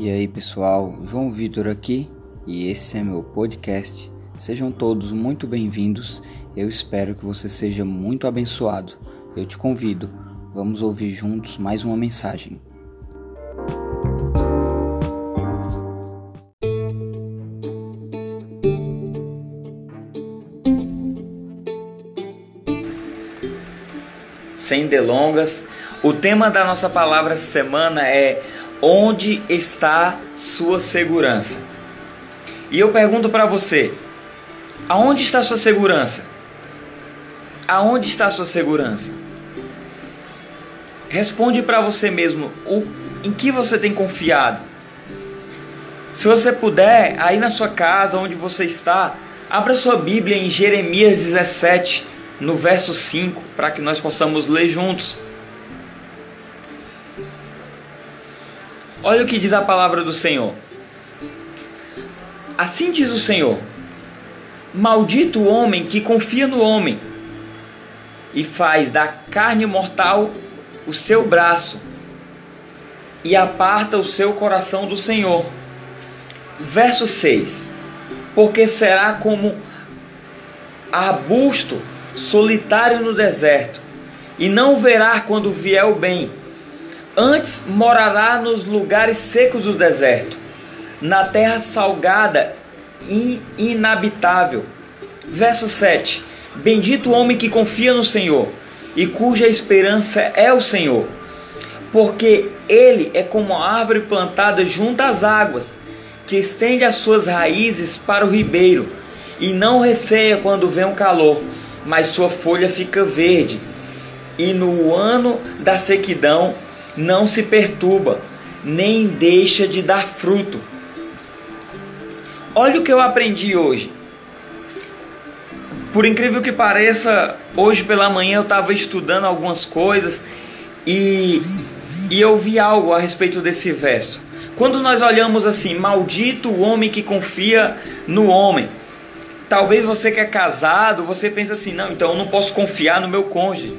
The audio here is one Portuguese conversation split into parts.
E aí pessoal, João Vitor aqui e esse é meu podcast. Sejam todos muito bem-vindos. Eu espero que você seja muito abençoado. Eu te convido, vamos ouvir juntos mais uma mensagem. Sem delongas, o tema da nossa palavra semana é Onde está sua segurança? E eu pergunto para você: aonde está sua segurança? Aonde está sua segurança? Responde para você mesmo o, em que você tem confiado. Se você puder, aí na sua casa, onde você está, abra sua Bíblia em Jeremias 17, no verso 5, para que nós possamos ler juntos. Olha o que diz a palavra do Senhor. Assim diz o Senhor: Maldito o homem que confia no homem e faz da carne mortal o seu braço e aparta o seu coração do Senhor. Verso 6: Porque será como arbusto solitário no deserto, e não verá quando vier o bem Antes morará nos lugares secos do deserto, na terra salgada e inabitável. Verso 7: Bendito o homem que confia no Senhor e cuja esperança é o Senhor, porque ele é como a árvore plantada junto às águas, que estende as suas raízes para o ribeiro e não receia quando vem o calor, mas sua folha fica verde. E no ano da sequidão não se perturba, nem deixa de dar fruto. Olha o que eu aprendi hoje. Por incrível que pareça, hoje pela manhã eu estava estudando algumas coisas e, e eu vi algo a respeito desse verso. Quando nós olhamos assim, maldito o homem que confia no homem. Talvez você que é casado, você pensa assim, não, então eu não posso confiar no meu cônjuge.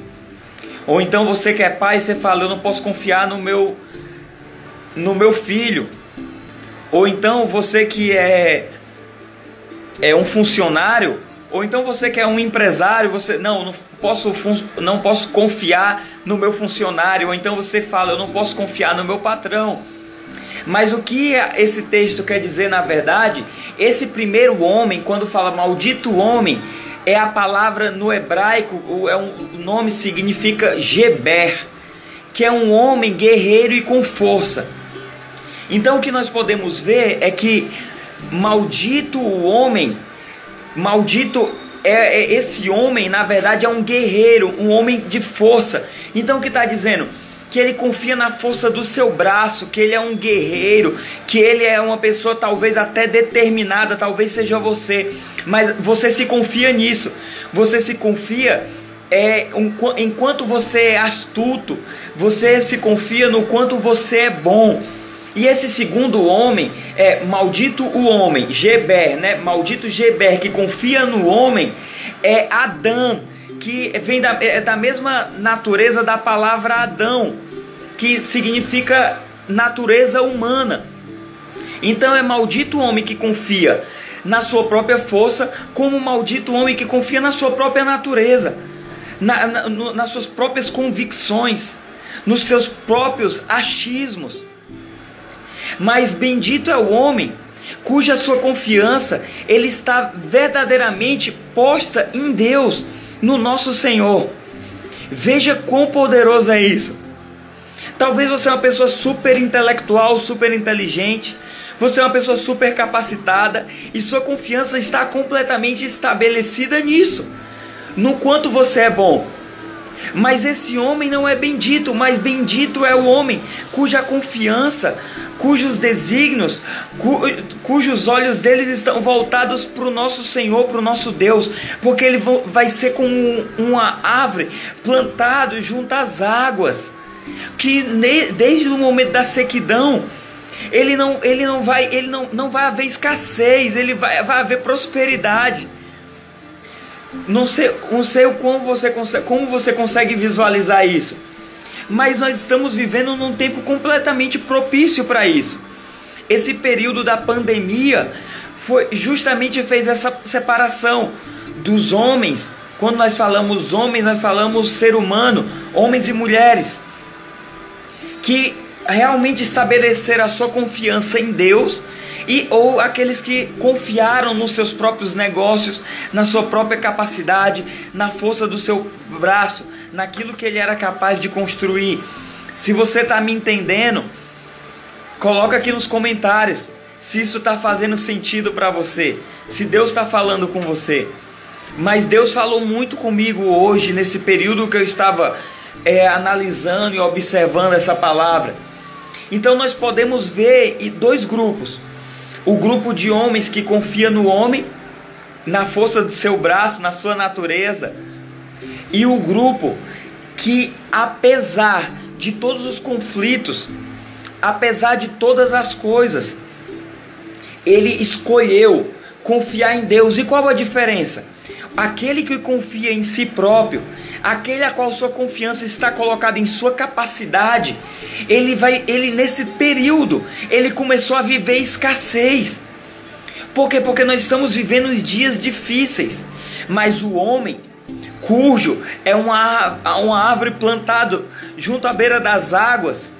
Ou então você que é pai, você fala, eu não posso confiar no meu no meu filho. Ou então você que é é um funcionário, ou então você que é um empresário, você não, não posso não posso confiar no meu funcionário, ou então você fala, eu não posso confiar no meu patrão. Mas o que esse texto quer dizer na verdade? Esse primeiro homem, quando fala maldito homem, é a palavra no hebraico, é um o nome significa Geber, que é um homem guerreiro e com força. Então o que nós podemos ver é que maldito o homem, maldito é, é esse homem, na verdade é um guerreiro, um homem de força. Então o que está dizendo? Que ele confia na força do seu braço, que ele é um guerreiro, que ele é uma pessoa talvez até determinada, talvez seja você, mas você se confia nisso, você se confia é, um, enquanto você é astuto, você se confia no quanto você é bom. E esse segundo homem é maldito o homem, Geber, né? Maldito Geber que confia no homem é Adão que vem da, é da mesma natureza da palavra Adão, que significa natureza humana. Então é maldito o homem que confia na sua própria força, como maldito o homem que confia na sua própria natureza, na, na, no, nas suas próprias convicções, nos seus próprios achismos. Mas bendito é o homem cuja sua confiança ele está verdadeiramente posta em Deus no nosso Senhor. Veja quão poderoso é isso. Talvez você é uma pessoa super intelectual, super inteligente, você é uma pessoa super capacitada e sua confiança está completamente estabelecida nisso, no quanto você é bom. Mas esse homem não é bendito, mas bendito é o homem cuja confiança, cujos desígnios, cu, cujos olhos deles estão voltados para o nosso Senhor, para o nosso Deus, porque ele vai ser como uma árvore plantado junto às águas, que desde o momento da sequidão ele não, ele não vai, ele não, não vai haver escassez, ele vai, vai haver prosperidade. Não sei, não sei como você consegue, como você consegue visualizar isso mas nós estamos vivendo num tempo completamente propício para isso. esse período da pandemia foi justamente fez essa separação dos homens. Quando nós falamos homens, nós falamos ser humano, homens e mulheres, que realmente estabelecer a sua confiança em Deus e ou aqueles que confiaram nos seus próprios negócios, na sua própria capacidade, na força do seu braço, naquilo que ele era capaz de construir. Se você está me entendendo, coloca aqui nos comentários se isso está fazendo sentido para você, se Deus está falando com você. Mas Deus falou muito comigo hoje, nesse período que eu estava é, analisando e observando essa palavra. Então nós podemos ver dois grupos: o grupo de homens que confia no homem, na força do seu braço, na sua natureza, e o grupo que, apesar de todos os conflitos, apesar de todas as coisas, ele escolheu confiar em Deus. E qual a diferença? Aquele que confia em si próprio, aquele a qual sua confiança está colocada em sua capacidade, ele vai, ele nesse período, ele começou a viver escassez. Por quê? Porque nós estamos vivendo dias difíceis. Mas o homem, cujo é uma, uma árvore plantada junto à beira das águas,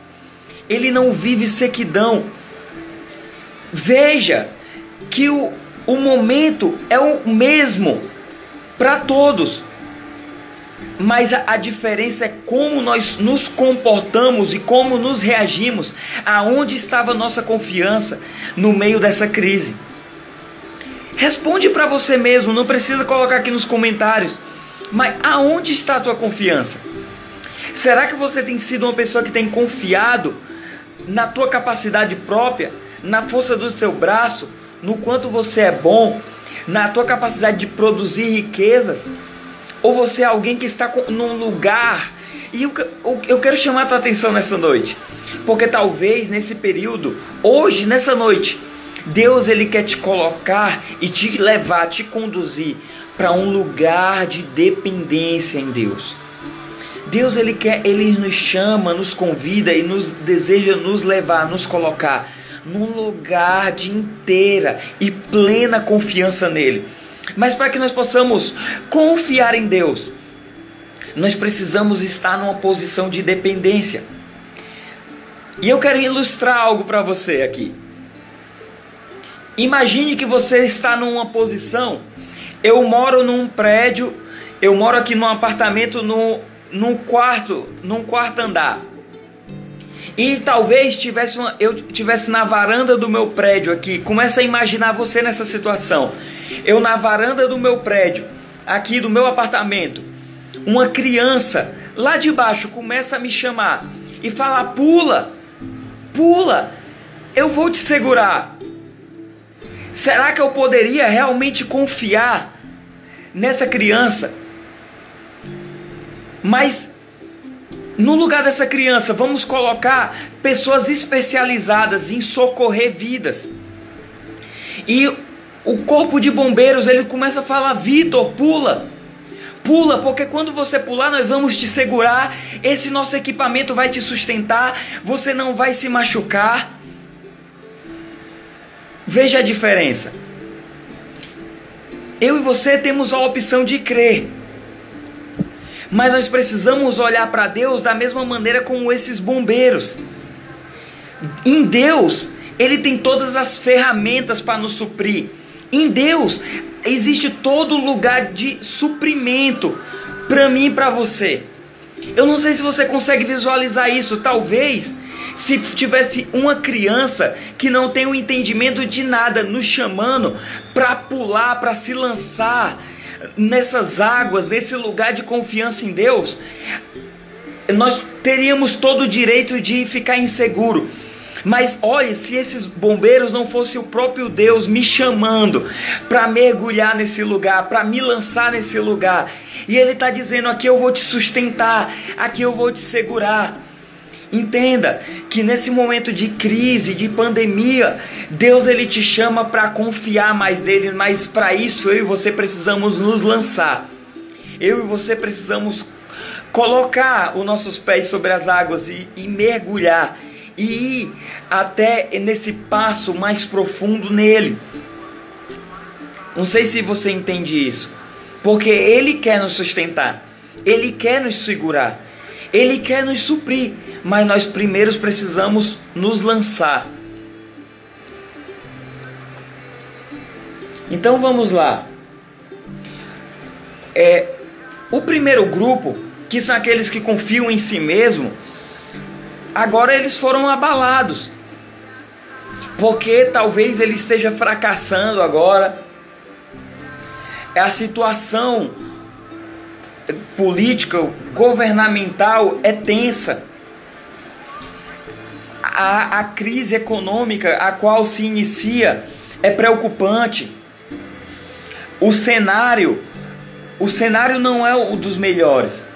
ele não vive sequidão. Veja que o, o momento é o mesmo para todos. Mas a, a, diferença é como nós nos comportamos e como nos reagimos, aonde estava nossa confiança no meio dessa crise. Responde para você mesmo, não precisa colocar aqui nos comentários. Mas aonde está a tua confiança? Será que você tem sido uma pessoa que tem confiado na tua capacidade própria, na força do seu braço, no quanto você é bom, na tua capacidade de produzir riquezas? Ou você é alguém que está num lugar e eu, eu quero chamar a tua atenção nessa noite, porque talvez nesse período, hoje, nessa noite, Deus ele quer te colocar e te levar, te conduzir para um lugar de dependência em Deus. Deus ele quer, ele nos chama, nos convida e nos deseja nos levar, nos colocar num lugar de inteira e plena confiança nele. Mas para que nós possamos confiar em Deus, nós precisamos estar numa posição de dependência. E eu quero ilustrar algo para você aqui. Imagine que você está numa posição eu moro num prédio, eu moro aqui num apartamento no, num quarto, num quarto andar. E talvez tivesse uma, eu tivesse na varanda do meu prédio aqui. Começa a imaginar você nessa situação. Eu na varanda do meu prédio, aqui do meu apartamento, uma criança lá de baixo começa a me chamar e fala: "Pula! Pula! Eu vou te segurar." Será que eu poderia realmente confiar nessa criança? Mas no lugar dessa criança, vamos colocar pessoas especializadas em socorrer vidas. E o corpo de bombeiros ele começa a falar: Vitor, pula, pula, porque quando você pular, nós vamos te segurar. Esse nosso equipamento vai te sustentar, você não vai se machucar. Veja a diferença. Eu e você temos a opção de crer. Mas nós precisamos olhar para Deus da mesma maneira como esses bombeiros. Em Deus, Ele tem todas as ferramentas para nos suprir. Em Deus existe todo lugar de suprimento para mim e para você. Eu não sei se você consegue visualizar isso. Talvez se tivesse uma criança que não tem o entendimento de nada nos chamando para pular, para se lançar nessas águas, nesse lugar de confiança em Deus, nós teríamos todo o direito de ficar inseguro. Mas olhe, se esses bombeiros não fossem o próprio Deus me chamando para mergulhar nesse lugar, para me lançar nesse lugar, e Ele está dizendo: aqui eu vou te sustentar, aqui eu vou te segurar. Entenda que nesse momento de crise, de pandemia, Deus ele te chama para confiar mais nele, mas para isso eu e você precisamos nos lançar. Eu e você precisamos colocar os nossos pés sobre as águas e, e mergulhar e ir até nesse passo mais profundo nele. Não sei se você entende isso, porque ele quer nos sustentar, ele quer nos segurar, ele quer nos suprir, mas nós primeiros precisamos nos lançar. Então vamos lá. É, o primeiro grupo, que são aqueles que confiam em si mesmo, agora eles foram abalados. Porque talvez ele esteja fracassando agora. É a situação política, governamental é tensa. A, a crise econômica a qual se inicia é preocupante. O cenário o cenário não é o dos melhores.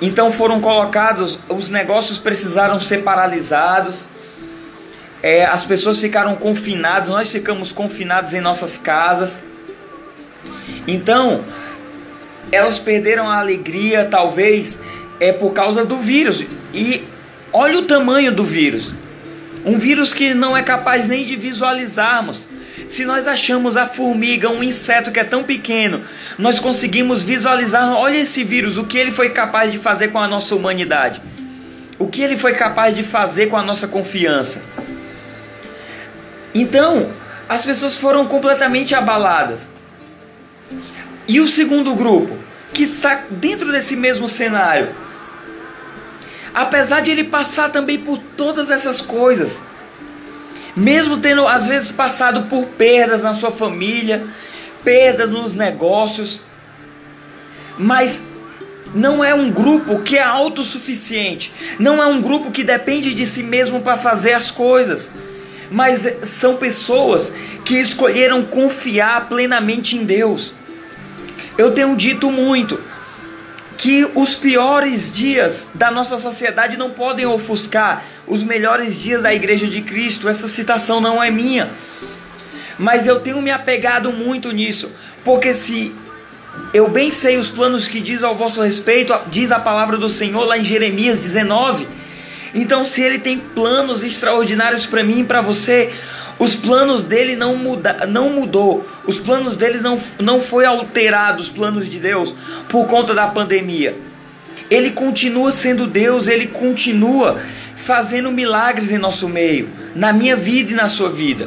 Então foram colocados, os negócios precisaram ser paralisados, é, as pessoas ficaram confinadas, nós ficamos confinados em nossas casas. Então, elas perderam a alegria, talvez, é por causa do vírus. E olha o tamanho do vírus. Um vírus que não é capaz nem de visualizarmos. Se nós achamos a formiga, um inseto que é tão pequeno, nós conseguimos visualizar, olha esse vírus, o que ele foi capaz de fazer com a nossa humanidade. O que ele foi capaz de fazer com a nossa confiança. Então, as pessoas foram completamente abaladas. E o segundo grupo, que está dentro desse mesmo cenário, apesar de ele passar também por todas essas coisas, mesmo tendo às vezes passado por perdas na sua família, perdas nos negócios, mas não é um grupo que é autossuficiente, não é um grupo que depende de si mesmo para fazer as coisas, mas são pessoas que escolheram confiar plenamente em Deus. Eu tenho dito muito, que os piores dias da nossa sociedade não podem ofuscar os melhores dias da Igreja de Cristo. Essa citação não é minha, mas eu tenho me apegado muito nisso, porque se eu bem sei os planos que diz ao vosso respeito, diz a palavra do Senhor lá em Jeremias 19. Então, se ele tem planos extraordinários para mim e para você, os planos dele não, muda, não mudou. Os planos deles não, não foi alterado, os planos de Deus, por conta da pandemia. Ele continua sendo Deus, ele continua fazendo milagres em nosso meio, na minha vida e na sua vida.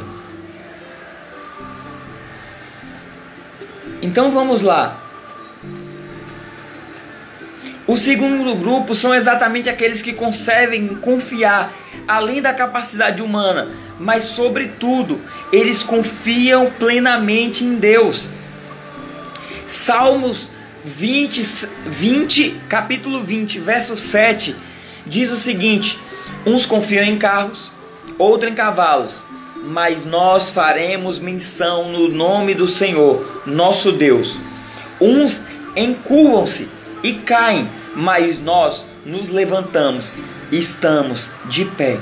Então vamos lá. O segundo grupo são exatamente aqueles que conseguem confiar além da capacidade humana, mas sobretudo, eles confiam plenamente em Deus. Salmos 20, 20, capítulo 20, verso 7, diz o seguinte: Uns confiam em carros, outros em cavalos, mas nós faremos menção no nome do Senhor, nosso Deus. Uns encurvam-se e caem, mas nós nos levantamos e estamos de pé.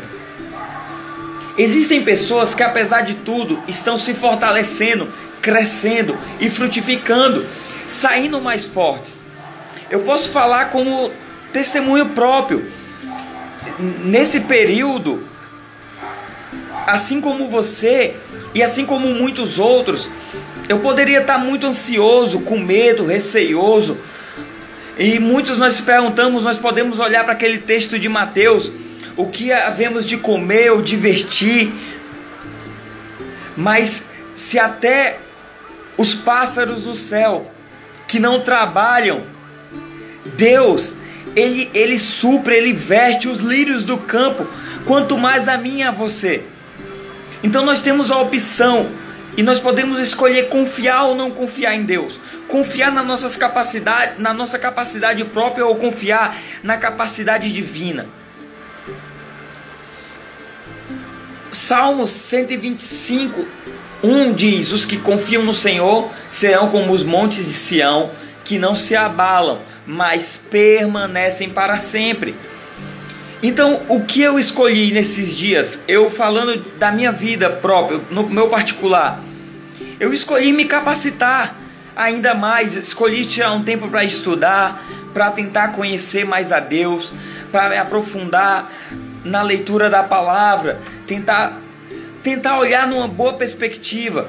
Existem pessoas que, apesar de tudo, estão se fortalecendo, crescendo e frutificando, saindo mais fortes. Eu posso falar como testemunho próprio. Nesse período, assim como você e assim como muitos outros, eu poderia estar muito ansioso, com medo, receioso, e muitos nós perguntamos, nós podemos olhar para aquele texto de Mateus, o que havemos de comer ou de vestir, mas se até os pássaros do céu que não trabalham, Deus, ele, ele supre, ele veste os lírios do campo, quanto mais a mim a você. Então nós temos a opção e nós podemos escolher confiar ou não confiar em Deus confiar nas nossas capacidades, na nossa capacidade própria ou confiar na capacidade divina. Salmos 125, 1 diz: Os que confiam no Senhor serão como os montes de Sião, que não se abalam, mas permanecem para sempre. Então, o que eu escolhi nesses dias, eu falando da minha vida própria, no meu particular, eu escolhi me capacitar ainda mais, escolhi tirar um tempo para estudar, para tentar conhecer mais a Deus, para aprofundar na leitura da palavra, tentar tentar olhar numa boa perspectiva.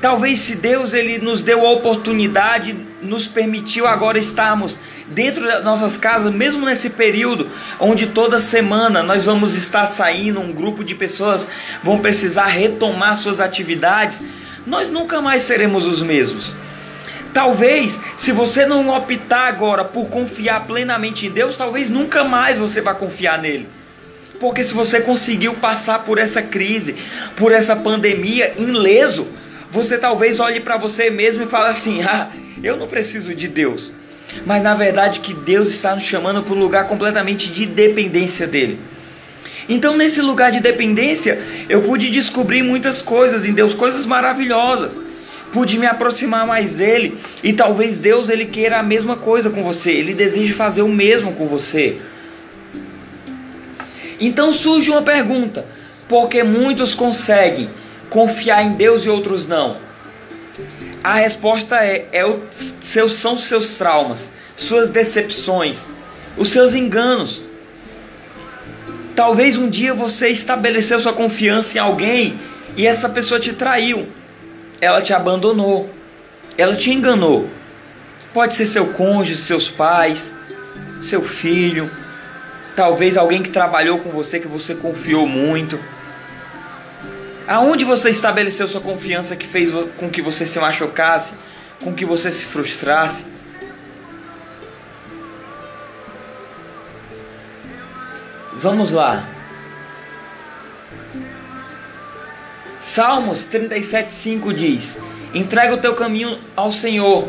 Talvez se Deus ele nos deu a oportunidade, nos permitiu agora estarmos dentro das nossas casas, mesmo nesse período onde toda semana nós vamos estar saindo, um grupo de pessoas vão precisar retomar suas atividades, nós nunca mais seremos os mesmos. Talvez, se você não optar agora por confiar plenamente em Deus, talvez nunca mais você vá confiar nele. Porque se você conseguiu passar por essa crise, por essa pandemia ileso, você talvez olhe para você mesmo e fale assim: "Ah, eu não preciso de Deus". Mas na verdade que Deus está nos chamando para um lugar completamente de dependência dele. Então, nesse lugar de dependência, eu pude descobrir muitas coisas em Deus, coisas maravilhosas. Pude me aproximar mais dele e talvez Deus ele queira a mesma coisa com você. Ele deseja fazer o mesmo com você. Então surge uma pergunta: por que muitos conseguem confiar em Deus e outros não? A resposta é, é o, seus, são seus traumas, suas decepções, os seus enganos. Talvez um dia você estabeleceu sua confiança em alguém e essa pessoa te traiu. Ela te abandonou. Ela te enganou. Pode ser seu cônjuge, seus pais, seu filho, talvez alguém que trabalhou com você que você confiou muito. Aonde você estabeleceu sua confiança que fez com que você se machucasse, com que você se frustrasse? Vamos lá. Salmos 37:5 diz: Entrega o teu caminho ao Senhor,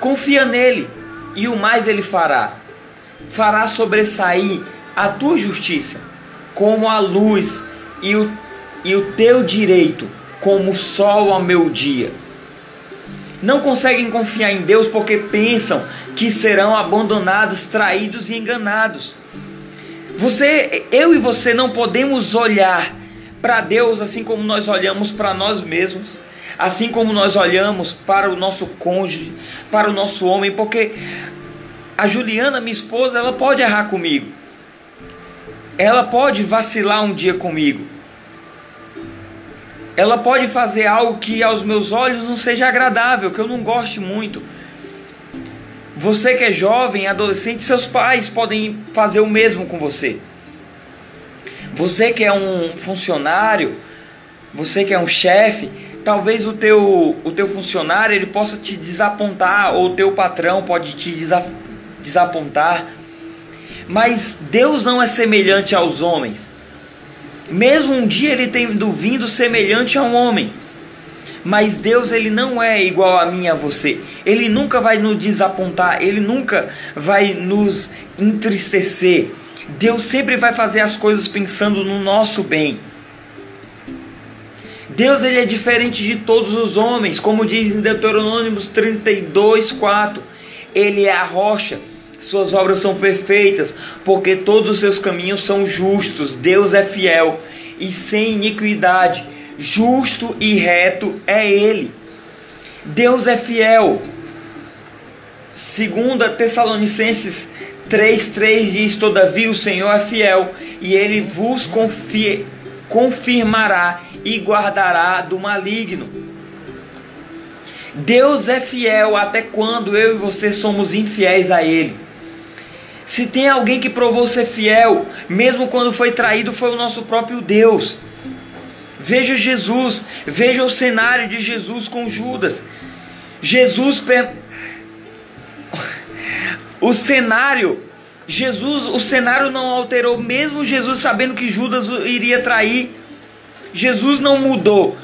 confia nele, e o mais ele fará. Fará sobressair a tua justiça como a luz e o e o teu direito como o sol ao meu dia. Não conseguem confiar em Deus porque pensam que serão abandonados, traídos e enganados. Você, eu e você não podemos olhar para Deus assim como nós olhamos para nós mesmos, assim como nós olhamos para o nosso cônjuge, para o nosso homem, porque a Juliana, minha esposa, ela pode errar comigo. Ela pode vacilar um dia comigo ela pode fazer algo que aos meus olhos não seja agradável, que eu não goste muito. Você que é jovem, adolescente, seus pais podem fazer o mesmo com você. Você que é um funcionário, você que é um chefe, talvez o teu, o teu funcionário ele possa te desapontar ou o teu patrão pode te desapontar. Mas Deus não é semelhante aos homens mesmo um dia ele tendo vindo semelhante a um homem. Mas Deus ele não é igual a mim e a você. Ele nunca vai nos desapontar, ele nunca vai nos entristecer. Deus sempre vai fazer as coisas pensando no nosso bem. Deus ele é diferente de todos os homens, como diz em Deuteronômio 32, 4. Ele é a rocha suas obras são perfeitas, porque todos os seus caminhos são justos. Deus é fiel e sem iniquidade. Justo e reto é Ele. Deus é fiel. Segunda Tessalonicenses 3,3 diz: Todavia o Senhor é fiel, e Ele vos confia, confirmará e guardará do maligno. Deus é fiel até quando eu e você somos infiéis a Ele. Se tem alguém que provou ser fiel, mesmo quando foi traído, foi o nosso próprio Deus. Veja Jesus, veja o cenário de Jesus com Judas. Jesus o cenário Jesus, o cenário não alterou, mesmo Jesus sabendo que Judas iria trair. Jesus não mudou,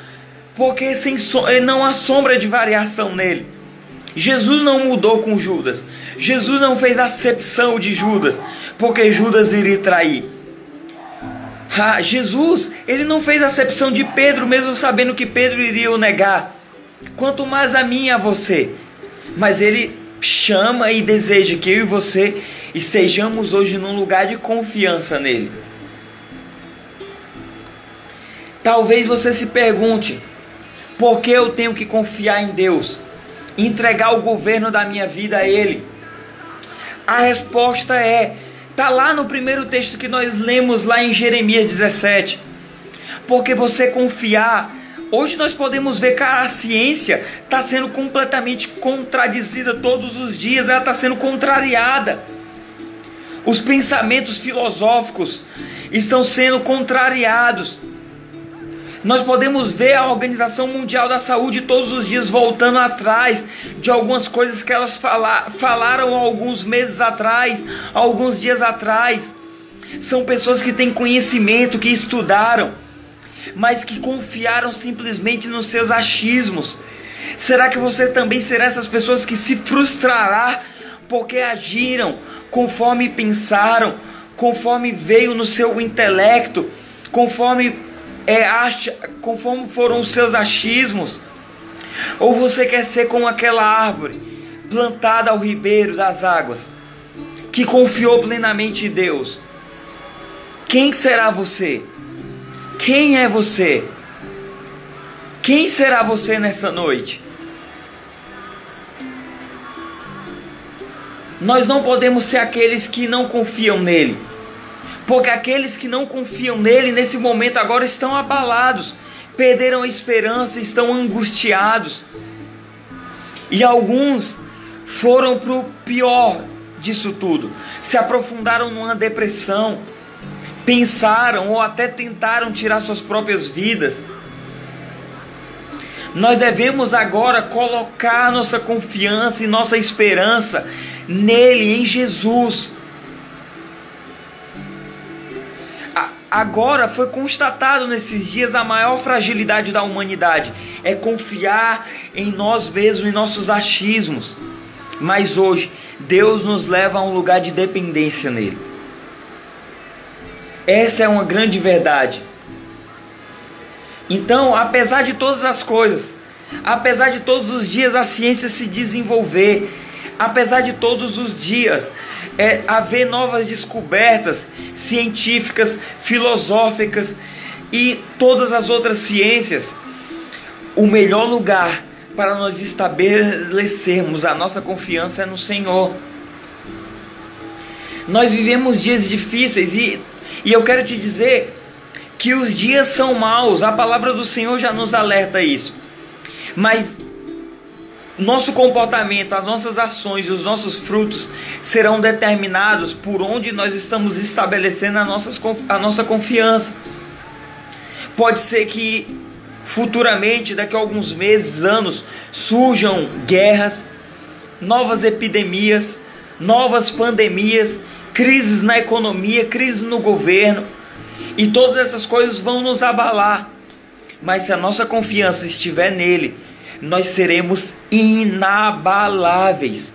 porque sem não há sombra de variação nele. Jesus não mudou com Judas. Jesus não fez acepção de Judas, porque Judas iria trair. Ah, Jesus, ele não fez acepção de Pedro, mesmo sabendo que Pedro iria o negar. Quanto mais a mim e a você. Mas ele chama e deseja que eu e você estejamos hoje num lugar de confiança nele. Talvez você se pergunte: por que eu tenho que confiar em Deus? entregar o governo da minha vida a Ele? A resposta é: Tá lá no primeiro texto que nós lemos lá em Jeremias 17. Porque você confiar Hoje nós podemos ver que a ciência está sendo completamente contradizida todos os dias, ela está sendo contrariada. Os pensamentos filosóficos estão sendo contrariados. Nós podemos ver a Organização Mundial da Saúde todos os dias voltando atrás de algumas coisas que elas fala, falaram alguns meses atrás, alguns dias atrás. São pessoas que têm conhecimento, que estudaram, mas que confiaram simplesmente nos seus achismos. Será que você também será essas pessoas que se frustrará porque agiram conforme pensaram, conforme veio no seu intelecto, conforme é, acha, conforme foram os seus achismos? Ou você quer ser como aquela árvore plantada ao ribeiro das águas, que confiou plenamente em Deus? Quem será você? Quem é você? Quem será você nessa noite? Nós não podemos ser aqueles que não confiam nele. Porque aqueles que não confiam nele nesse momento agora estão abalados, perderam a esperança, estão angustiados. E alguns foram para o pior disso tudo, se aprofundaram numa depressão, pensaram ou até tentaram tirar suas próprias vidas. Nós devemos agora colocar nossa confiança e nossa esperança nele, em Jesus. Agora foi constatado nesses dias a maior fragilidade da humanidade é confiar em nós mesmos, em nossos achismos. Mas hoje Deus nos leva a um lugar de dependência nele. Essa é uma grande verdade. Então, apesar de todas as coisas, apesar de todos os dias a ciência se desenvolver, apesar de todos os dias é, haver novas descobertas científicas, filosóficas e todas as outras ciências, o melhor lugar para nós estabelecermos a nossa confiança é no Senhor. Nós vivemos dias difíceis e, e eu quero te dizer que os dias são maus, a palavra do Senhor já nos alerta isso. Mas nosso comportamento, as nossas ações e os nossos frutos serão determinados por onde nós estamos estabelecendo a, nossas, a nossa confiança. Pode ser que futuramente, daqui a alguns meses, anos, surjam guerras, novas epidemias, novas pandemias, crises na economia, crises no governo, e todas essas coisas vão nos abalar. Mas se a nossa confiança estiver nele, nós seremos inabaláveis.